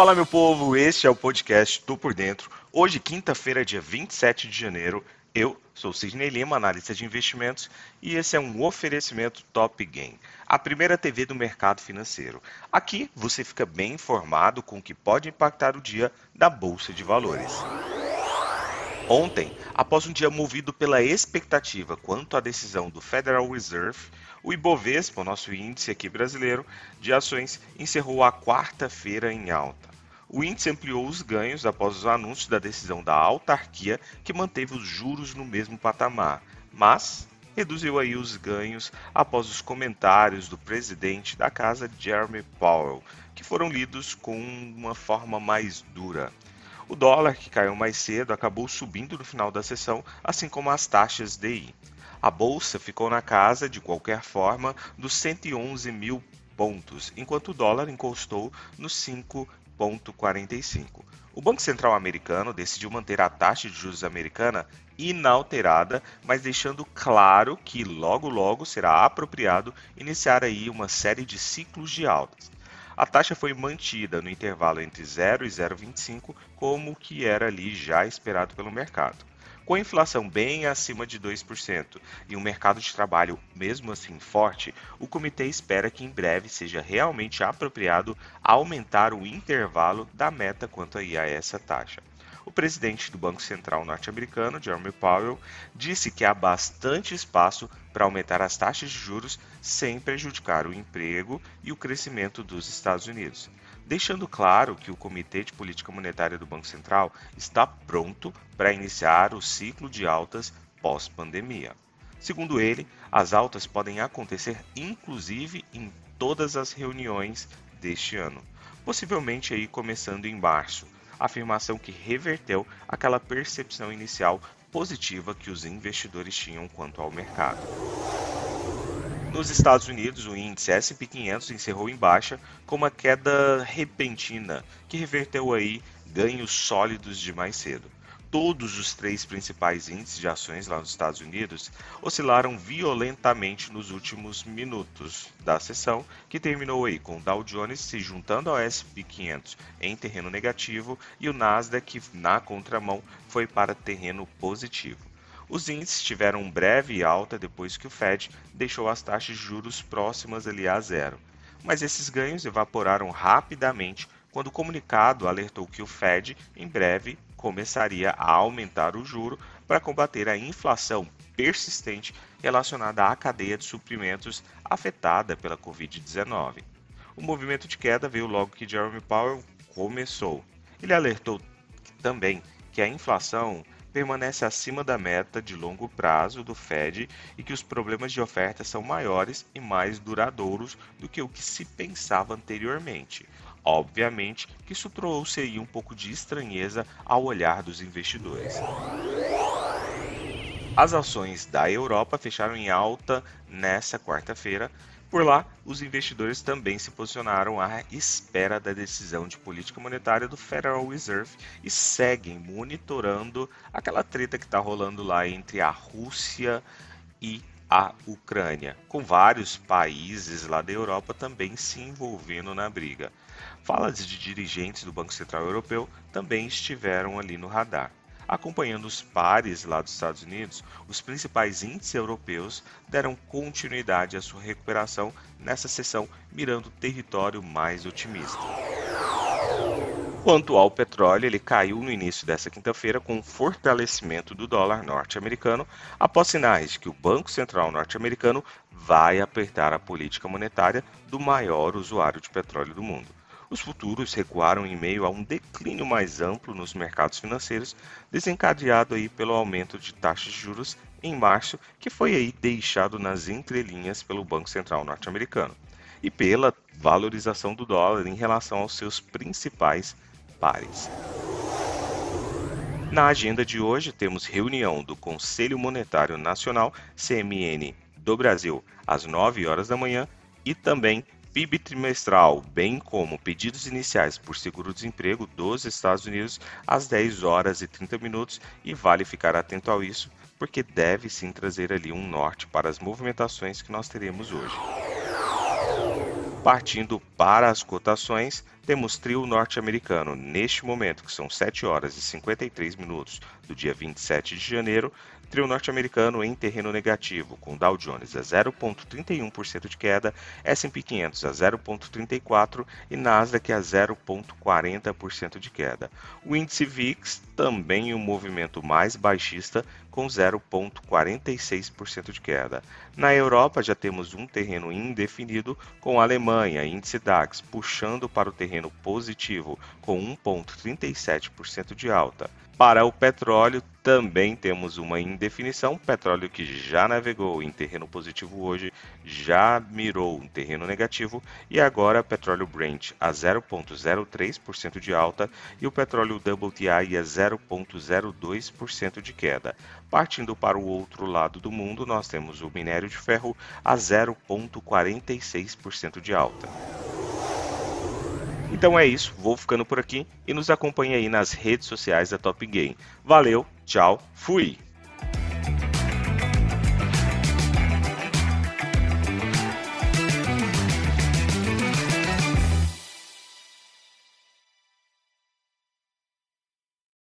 Fala, meu povo, este é o podcast Tô Por Dentro. Hoje, quinta-feira, dia 27 de janeiro, eu sou Sidney Lima, analista de investimentos, e esse é um oferecimento Top Game, a primeira TV do mercado financeiro. Aqui você fica bem informado com o que pode impactar o dia da Bolsa de Valores. Ontem, após um dia movido pela expectativa quanto à decisão do Federal Reserve, o Ibovespa, nosso índice aqui brasileiro de ações, encerrou a quarta-feira em alta. O índice ampliou os ganhos após os anúncios da decisão da autarquia, que manteve os juros no mesmo patamar, mas reduziu aí os ganhos após os comentários do presidente da casa, Jeremy Powell, que foram lidos com uma forma mais dura. O dólar, que caiu mais cedo, acabou subindo no final da sessão, assim como as taxas DI. A bolsa ficou na casa, de qualquer forma, dos 111 mil pontos, enquanto o dólar encostou nos 5 0,45. O Banco Central americano decidiu manter a taxa de juros americana inalterada, mas deixando claro que logo logo será apropriado iniciar aí uma série de ciclos de altas. A taxa foi mantida no intervalo entre 0 e 0,25, como que era ali já esperado pelo mercado. Com a inflação bem acima de 2% e um mercado de trabalho mesmo assim forte, o comitê espera que em breve seja realmente apropriado aumentar o intervalo da meta quanto a essa taxa. O presidente do Banco Central norte-americano, Jeremy Powell, disse que há bastante espaço para aumentar as taxas de juros sem prejudicar o emprego e o crescimento dos Estados Unidos deixando claro que o Comitê de Política Monetária do Banco Central está pronto para iniciar o ciclo de altas pós-pandemia. Segundo ele, as altas podem acontecer inclusive em todas as reuniões deste ano, possivelmente aí começando em março, afirmação que reverteu aquela percepção inicial positiva que os investidores tinham quanto ao mercado. Nos Estados Unidos, o índice S&P 500 encerrou em baixa com uma queda repentina, que reverteu aí ganhos sólidos de mais cedo. Todos os três principais índices de ações lá nos Estados Unidos oscilaram violentamente nos últimos minutos da sessão, que terminou aí com o Dow Jones se juntando ao S&P 500 em terreno negativo e o Nasdaq na contramão foi para terreno positivo. Os índices tiveram um breve alta depois que o Fed deixou as taxas de juros próximas ali a zero. Mas esses ganhos evaporaram rapidamente quando o comunicado alertou que o Fed em breve começaria a aumentar o juro para combater a inflação persistente relacionada à cadeia de suprimentos afetada pela Covid-19. O movimento de queda veio logo que Jeremy Powell começou. Ele alertou também que a inflação permanece acima da meta de longo prazo do Fed e que os problemas de oferta são maiores e mais duradouros do que o que se pensava anteriormente. Obviamente que isso trouxe aí um pouco de estranheza ao olhar dos investidores. As ações da Europa fecharam em alta nesta quarta-feira, por lá, os investidores também se posicionaram à espera da decisão de política monetária do Federal Reserve e seguem monitorando aquela treta que está rolando lá entre a Rússia e a Ucrânia, com vários países lá da Europa também se envolvendo na briga. Falas de dirigentes do Banco Central Europeu também estiveram ali no radar. Acompanhando os pares lá dos Estados Unidos, os principais índices europeus deram continuidade à sua recuperação nessa sessão, mirando território mais otimista. Quanto ao petróleo, ele caiu no início dessa quinta-feira com um fortalecimento do dólar norte-americano, após sinais de que o Banco Central norte-americano vai apertar a política monetária do maior usuário de petróleo do mundo. Os futuros recuaram em meio a um declínio mais amplo nos mercados financeiros, desencadeado aí pelo aumento de taxas de juros em março, que foi aí deixado nas entrelinhas pelo Banco Central norte-americano, e pela valorização do dólar em relação aos seus principais pares. Na agenda de hoje temos reunião do Conselho Monetário Nacional, CMN, do Brasil, às 9 horas da manhã, e também PIB trimestral, bem como pedidos iniciais por seguro-desemprego dos Estados Unidos às 10 horas e 30 minutos e vale ficar atento a isso, porque deve sim trazer ali um norte para as movimentações que nós teremos hoje. Partindo para as cotações, temos trio norte-americano neste momento, que são 7 horas e 53 minutos do dia 27 de janeiro, trio norte-americano em terreno negativo, com Dow Jones a 0,31% de queda, S&P 500 a 0,34% e Nasdaq a 0,40% de queda. O índice VIX também um movimento mais baixista, com 0,46% de queda. Na Europa já temos um terreno indefinido, com a Alemanha, índice DAX, puxando para o terreno positivo, com 1,37% de alta. Para o petróleo, também temos uma indefinição. Petróleo que já navegou em terreno positivo hoje, já mirou um terreno negativo e agora petróleo Brent a 0,03% de alta e o petróleo WTI a 0,02% de queda. Partindo para o outro lado do mundo, nós temos o minério de ferro a 0,46% de alta. Então é isso, vou ficando por aqui e nos acompanhe aí nas redes sociais da Top Game. Valeu, tchau, fui!